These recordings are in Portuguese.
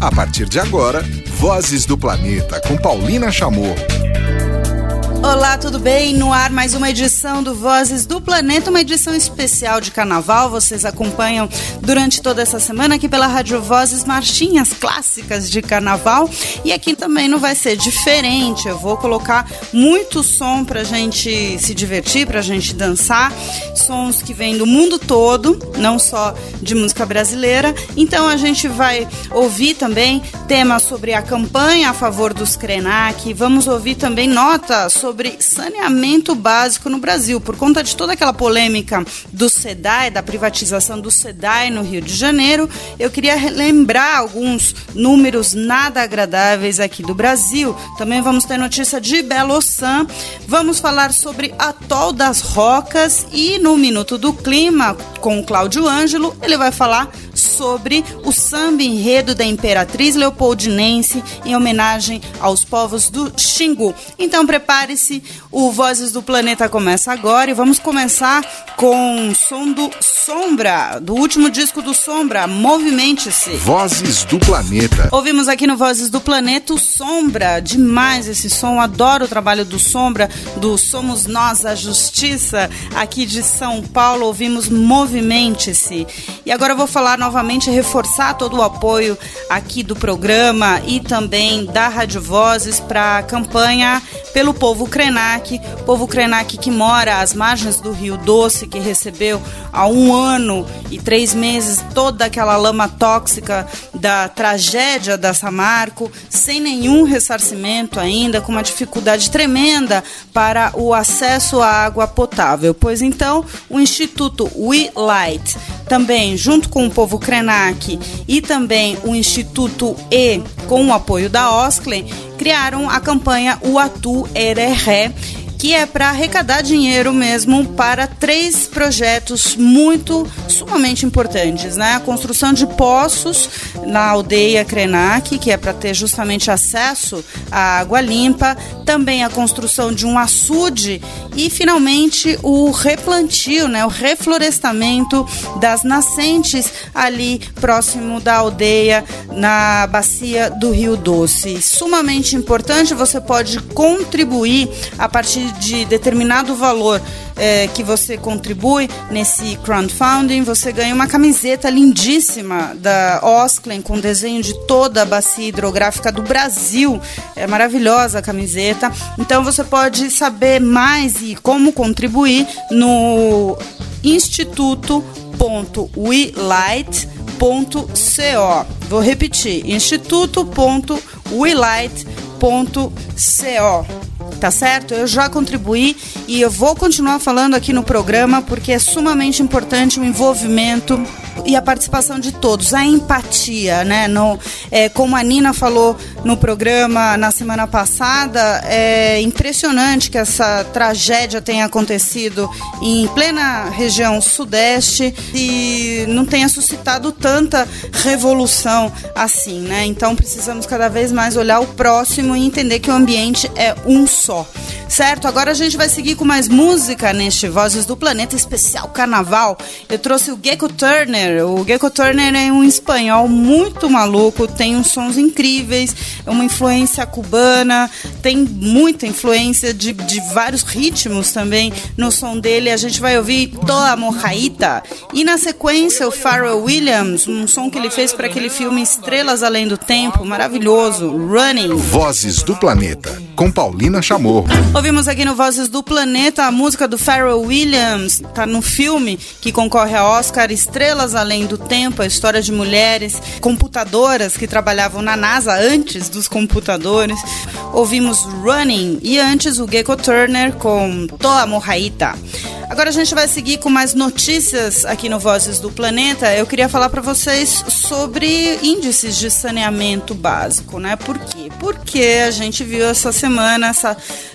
A partir de agora, Vozes do Planeta com Paulina Chamorro. Olá, tudo bem? No ar mais uma edição do Vozes do Planeta, uma edição especial de carnaval. Vocês acompanham durante toda essa semana aqui pela Rádio Vozes Marchinhas clássicas de carnaval. E aqui também não vai ser diferente. Eu vou colocar muito som pra gente se divertir, pra gente dançar. Sons que vêm do mundo todo, não só de música brasileira. Então a gente vai ouvir também temas sobre a campanha a favor dos Krenak. Vamos ouvir também notas sobre sobre saneamento básico no Brasil, por conta de toda aquela polêmica do SEDAI, da privatização do SEDAI no Rio de Janeiro. Eu queria lembrar alguns números nada agradáveis aqui do Brasil. Também vamos ter notícia de Belo San. Vamos falar sobre Atol das Rocas e no Minuto do Clima com o Cláudio Ângelo, ele vai falar sobre o samba enredo da Imperatriz Leopoldinense em homenagem aos povos do Xingu. Então prepare-se, o Vozes do Planeta começa agora e vamos começar com o som do Sombra, do último disco do Sombra, Movimente-se. Vozes do Planeta. Ouvimos aqui no Vozes do Planeta o Sombra, demais esse som, adoro o trabalho do Sombra, do Somos Nós a Justiça, aqui de São Paulo, ouvimos Movimente-se. E agora eu vou falar novamente, reforçar todo o apoio aqui do programa e também da Rádio Vozes para a campanha pelo povo Krenak, povo Krenak que mora às margens do Rio Doce, que recebeu há um ano e três meses toda aquela lama tóxica da tragédia da Samarco, sem nenhum ressarcimento ainda, com uma dificuldade tremenda para o acesso à água potável. Pois então, o Instituto We Light, também junto com o povo Krenak e também o Instituto E, com o apoio da Osklen, criaram a campanha Uatu Ereré, que é para arrecadar dinheiro mesmo para três projetos muito sumamente importantes, né? A construção de poços na aldeia Krenak, que é para ter justamente acesso à água limpa, também a construção de um açude e finalmente o replantio, né, o reflorestamento das nascentes ali próximo da aldeia na bacia do Rio Doce. Sumamente importante, você pode contribuir a partir de determinado valor é, que você contribui nesse crowdfunding, você ganha uma camiseta lindíssima da Osklen com desenho de toda a bacia hidrográfica do Brasil. É maravilhosa a camiseta. Então você pode saber mais e como contribuir no instituto.welight.co. Vou repetir: instituto.welight.co tá certo? Eu já contribuí e eu vou continuar falando aqui no programa porque é sumamente importante o envolvimento e a participação de todos, a empatia, né? No, é, como a Nina falou no programa na semana passada, é impressionante que essa tragédia tenha acontecido em plena região sudeste e não tenha suscitado tanta revolução assim, né? Então precisamos cada vez mais olhar o próximo e entender que o ambiente é um só. Certo? Agora a gente vai seguir com mais música neste Vozes do Planeta especial Carnaval. Eu trouxe o Gecko Turner. O Gecko Turner é um espanhol muito maluco, tem uns sons incríveis, é uma influência cubana, tem muita influência de, de vários ritmos também no som dele. A gente vai ouvir Toa Mojaita e na sequência o Pharrell Williams, um som que ele fez para aquele filme Estrelas Além do Tempo, maravilhoso, Running. Vozes do Planeta, com Paulina Chamorro. Ouvimos aqui no Vozes do Planeta a música do Pharrell Williams, tá no filme que concorre a Oscar Estrelas Além do Tempo, a história de mulheres computadoras que trabalhavam na NASA antes dos computadores. Ouvimos Running e antes o Gecko Turner com Toa Mojaita. Agora a gente vai seguir com mais notícias aqui no Vozes do Planeta. Eu queria falar para vocês sobre índices de saneamento básico, né? Por quê? Porque a gente viu essa semana essa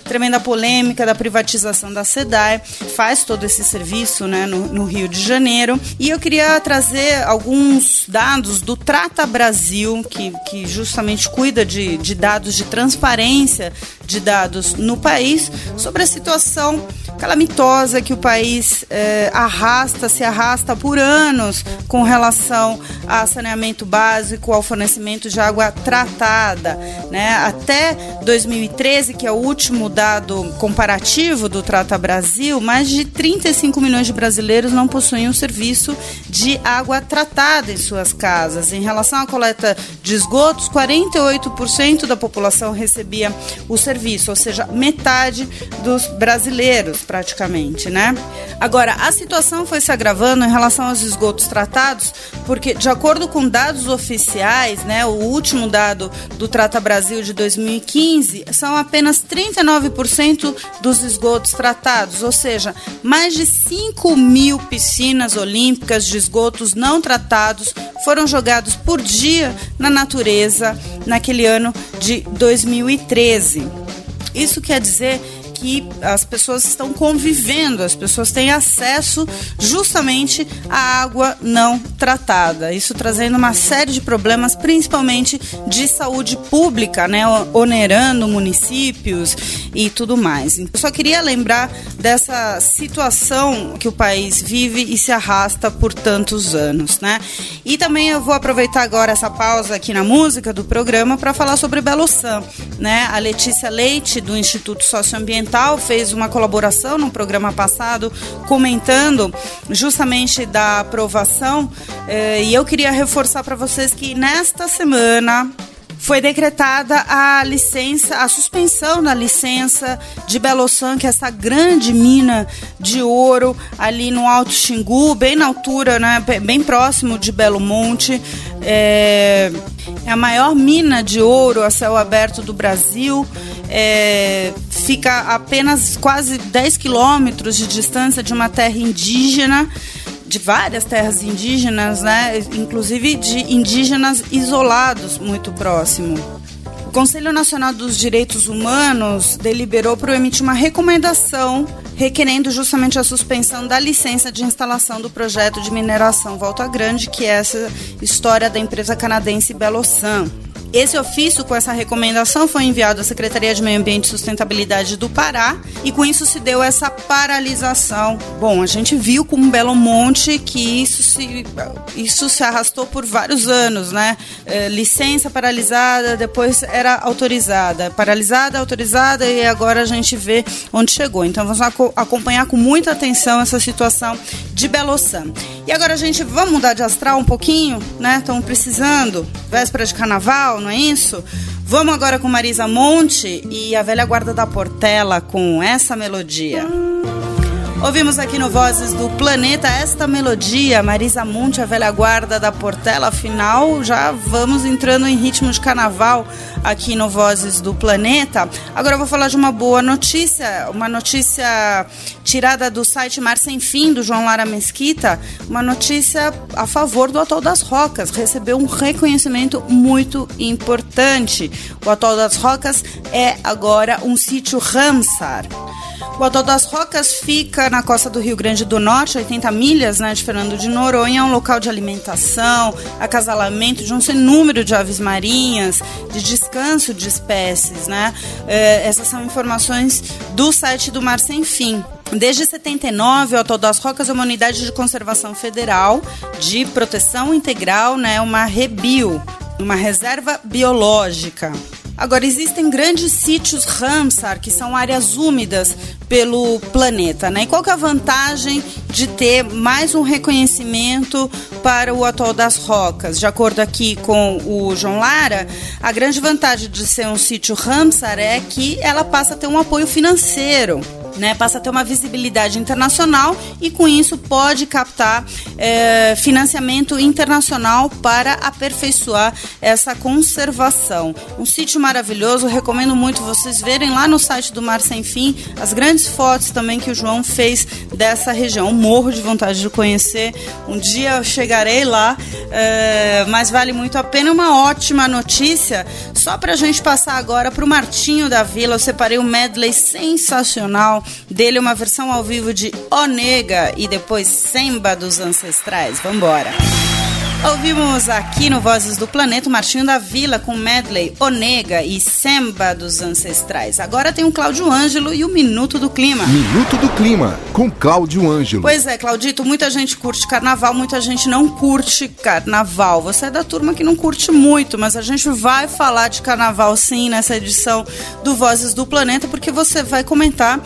tremenda polêmica da privatização da SEDAI, faz todo esse serviço né, no, no Rio de Janeiro. E eu queria trazer alguns dados do Trata Brasil, que, que justamente cuida de, de dados de transparência de dados no país, sobre a situação calamitosa que o país eh, arrasta, se arrasta por anos com relação a saneamento básico, ao fornecimento de água tratada. Né? Até 2013, que é o último dado comparativo do Trata Brasil, mais de 35 milhões de brasileiros não possuíam serviço de água tratada em suas casas. Em relação à coleta de esgotos, 48% da população recebia o serviço, ou seja, metade dos brasileiros praticamente, né? Agora, a situação foi se agravando em relação aos esgotos tratados, porque de acordo com dados oficiais, né, o último dado do Trata Brasil de 2015, são apenas 39% dos esgotos tratados, ou seja, mais de 5 mil piscinas olímpicas de esgotos não tratados foram jogados por dia na natureza naquele ano de 2013. Isso quer dizer que as pessoas estão convivendo, as pessoas têm acesso justamente à água não tratada. Isso trazendo uma série de problemas, principalmente de saúde pública, né, onerando municípios e tudo mais. Eu só queria lembrar dessa situação que o país vive e se arrasta por tantos anos, né? E também eu vou aproveitar agora essa pausa aqui na música do programa para falar sobre Belo San, né? A Letícia Leite do Instituto Socioambiental fez uma colaboração no programa passado comentando justamente da aprovação eh, e eu queria reforçar para vocês que nesta semana foi decretada a licença, a suspensão da licença de Belossan, que é essa grande mina de ouro ali no Alto Xingu, bem na altura, né, bem próximo de Belo Monte. É, é a maior mina de ouro a céu aberto do Brasil. É, fica a apenas quase 10 quilômetros de distância de uma terra indígena de várias terras indígenas, né, inclusive de indígenas isolados muito próximo. O Conselho Nacional dos Direitos Humanos deliberou para emitir uma recomendação requerendo justamente a suspensão da licença de instalação do projeto de mineração Volta Grande, que é essa história da empresa canadense Belossan. Esse ofício com essa recomendação foi enviado à Secretaria de Meio Ambiente e Sustentabilidade do Pará e com isso se deu essa paralisação. Bom, a gente viu com Belo Monte que isso se, isso se arrastou por vários anos, né? É, licença paralisada, depois era autorizada, paralisada, autorizada e agora a gente vê onde chegou. Então vamos acompanhar com muita atenção essa situação de Belossan. E agora a gente vamos mudar de astral um pouquinho, né? Estamos precisando, véspera de carnaval, não é isso? Vamos agora com Marisa Monte e a velha guarda da Portela com essa melodia. Ouvimos aqui no Vozes do Planeta esta melodia, Marisa Monte, a velha guarda da Portela. Afinal, já vamos entrando em ritmo de carnaval aqui no Vozes do Planeta. Agora eu vou falar de uma boa notícia, uma notícia tirada do site Mar Sem Fim, do João Lara Mesquita, uma notícia a favor do Atol das Rocas. Recebeu um reconhecimento muito importante. O Atol das Rocas é agora um sítio Ramsar. O Atol das Rocas fica na costa do Rio Grande do Norte, 80 milhas né, de Fernando de Noronha. É um local de alimentação, acasalamento de um sem número de aves marinhas, de descanso de espécies. Né? É, essas são informações do site do Mar Sem Fim. Desde 79, o Atol das Rocas é uma unidade de conservação federal de proteção integral, né, uma REBIO, uma reserva biológica. Agora, existem grandes sítios Ramsar, que são áreas úmidas pelo planeta, né? E qual que é a vantagem de ter mais um reconhecimento para o Atol das Rocas? De acordo aqui com o João Lara, a grande vantagem de ser um sítio Ramsar é que ela passa a ter um apoio financeiro né, passa a ter uma visibilidade internacional e com isso pode captar é, financiamento internacional para aperfeiçoar essa conservação. Um sítio maravilhoso, recomendo muito vocês verem lá no site do Mar Sem Fim as grandes fotos também que o João fez dessa região. Morro de vontade de conhecer. Um dia eu chegarei lá, é, mas vale muito a pena. Uma ótima notícia, só para a gente passar agora para o Martinho da Vila. Eu separei um medley sensacional dele uma versão ao vivo de Onega e depois Semba dos Ancestrais. Vambora! Ouvimos aqui no Vozes do Planeta o Martinho da Vila com medley Onega e Semba dos Ancestrais. Agora tem o Cláudio Ângelo e o Minuto do Clima. Minuto do Clima com Cláudio Ângelo. Pois é, Claudito, muita gente curte carnaval, muita gente não curte carnaval. Você é da turma que não curte muito, mas a gente vai falar de carnaval sim nessa edição do Vozes do Planeta, porque você vai comentar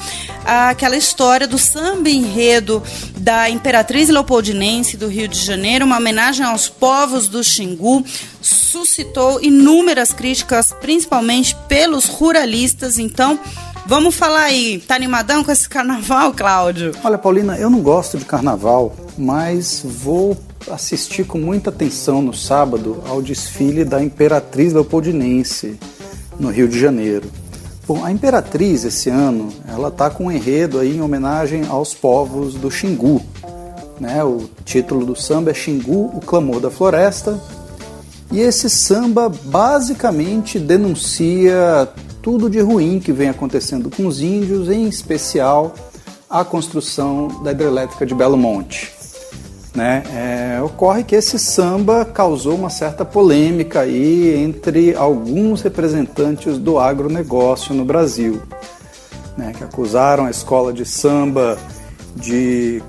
aquela história do samba enredo da Imperatriz Leopoldinense do Rio de Janeiro, uma homenagem aos povos do Xingu, suscitou inúmeras críticas, principalmente pelos ruralistas. Então, vamos falar aí. Tá animadão com esse carnaval, Cláudio? Olha, Paulina, eu não gosto de carnaval, mas vou assistir com muita atenção no sábado ao desfile da Imperatriz Leopoldinense no Rio de Janeiro. Bom, a Imperatriz esse ano, ela tá com um enredo aí em homenagem aos povos do Xingu, né? O título do samba é Xingu, o clamor da floresta. E esse samba basicamente denuncia tudo de ruim que vem acontecendo com os índios, em especial a construção da hidrelétrica de Belo Monte. Né? É, ocorre que esse samba causou uma certa polêmica aí entre alguns representantes do agronegócio no Brasil, né? que acusaram a escola de samba de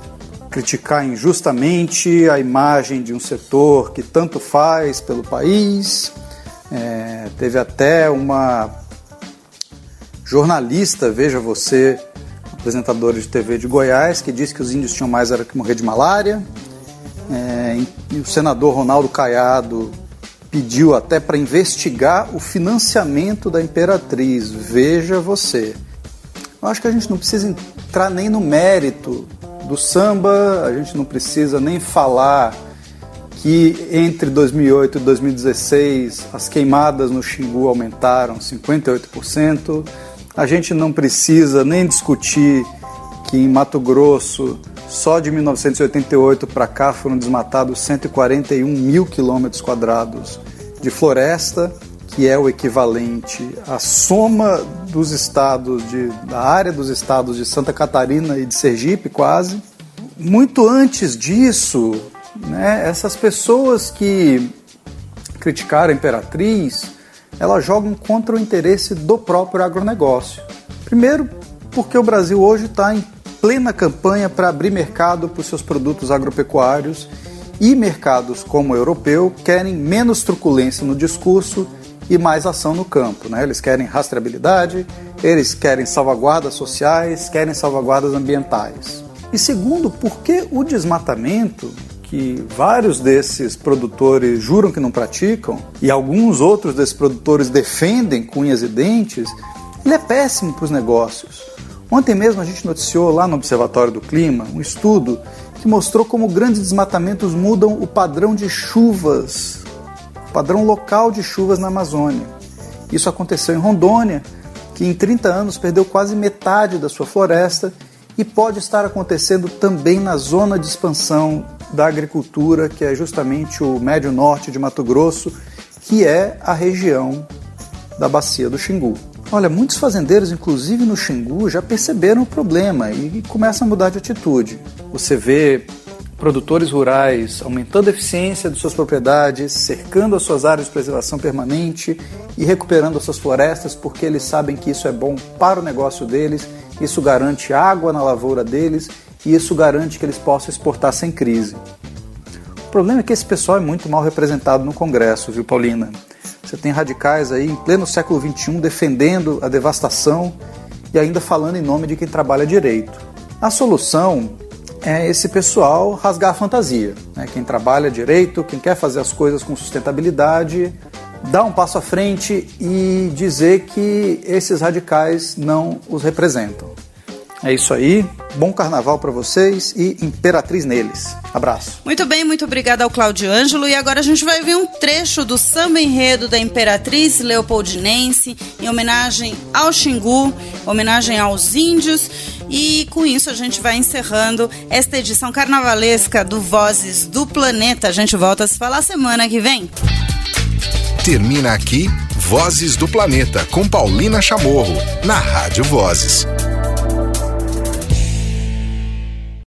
criticar injustamente a imagem de um setor que tanto faz pelo país. É, teve até uma jornalista, veja você, apresentadora de TV de Goiás, que disse que os índios tinham mais era que morrer de malária. É, e o senador Ronaldo Caiado pediu até para investigar o financiamento da Imperatriz. Veja você. Eu acho que a gente não precisa entrar nem no mérito do samba, a gente não precisa nem falar que entre 2008 e 2016 as queimadas no Xingu aumentaram 58%. A gente não precisa nem discutir que em Mato Grosso, só de 1988 para cá foram desmatados 141 mil quilômetros quadrados de floresta, que é o equivalente à soma dos estados de, da área dos estados de Santa Catarina e de Sergipe, quase. Muito antes disso, né, essas pessoas que criticaram a Imperatriz, elas jogam contra o interesse do próprio agronegócio. Primeiro, porque o Brasil hoje está em plena campanha para abrir mercado para os seus produtos agropecuários e mercados como o europeu querem menos truculência no discurso e mais ação no campo. Né? Eles querem rastreabilidade, eles querem salvaguardas sociais, querem salvaguardas ambientais. E segundo, porque o desmatamento, que vários desses produtores juram que não praticam, e alguns outros desses produtores defendem com unhas e dentes, ele é péssimo para os negócios. Ontem mesmo a gente noticiou lá no Observatório do Clima um estudo que mostrou como grandes desmatamentos mudam o padrão de chuvas padrão local de chuvas na Amazônia. Isso aconteceu em Rondônia, que em 30 anos perdeu quase metade da sua floresta e pode estar acontecendo também na zona de expansão da agricultura, que é justamente o médio norte de Mato Grosso, que é a região da bacia do Xingu. Olha, muitos fazendeiros, inclusive no Xingu, já perceberam o problema e começam a mudar de atitude. Você vê produtores rurais aumentando a eficiência de suas propriedades, cercando as suas áreas de preservação permanente e recuperando as suas florestas, porque eles sabem que isso é bom para o negócio deles, isso garante água na lavoura deles e isso garante que eles possam exportar sem crise. O problema é que esse pessoal é muito mal representado no Congresso, viu, Paulina? Você tem radicais aí em pleno século XXI defendendo a devastação e ainda falando em nome de quem trabalha direito. A solução é esse pessoal rasgar a fantasia. Né? Quem trabalha direito, quem quer fazer as coisas com sustentabilidade, dar um passo à frente e dizer que esses radicais não os representam. É isso aí. Bom carnaval para vocês e Imperatriz neles. Abraço. Muito bem, muito obrigada ao Claudio Ângelo. E agora a gente vai ver um trecho do samba enredo da Imperatriz Leopoldinense, em homenagem ao Xingu, homenagem aos índios. E com isso a gente vai encerrando esta edição carnavalesca do Vozes do Planeta. A gente volta a se falar semana que vem. Termina aqui Vozes do Planeta com Paulina Chamorro, na Rádio Vozes.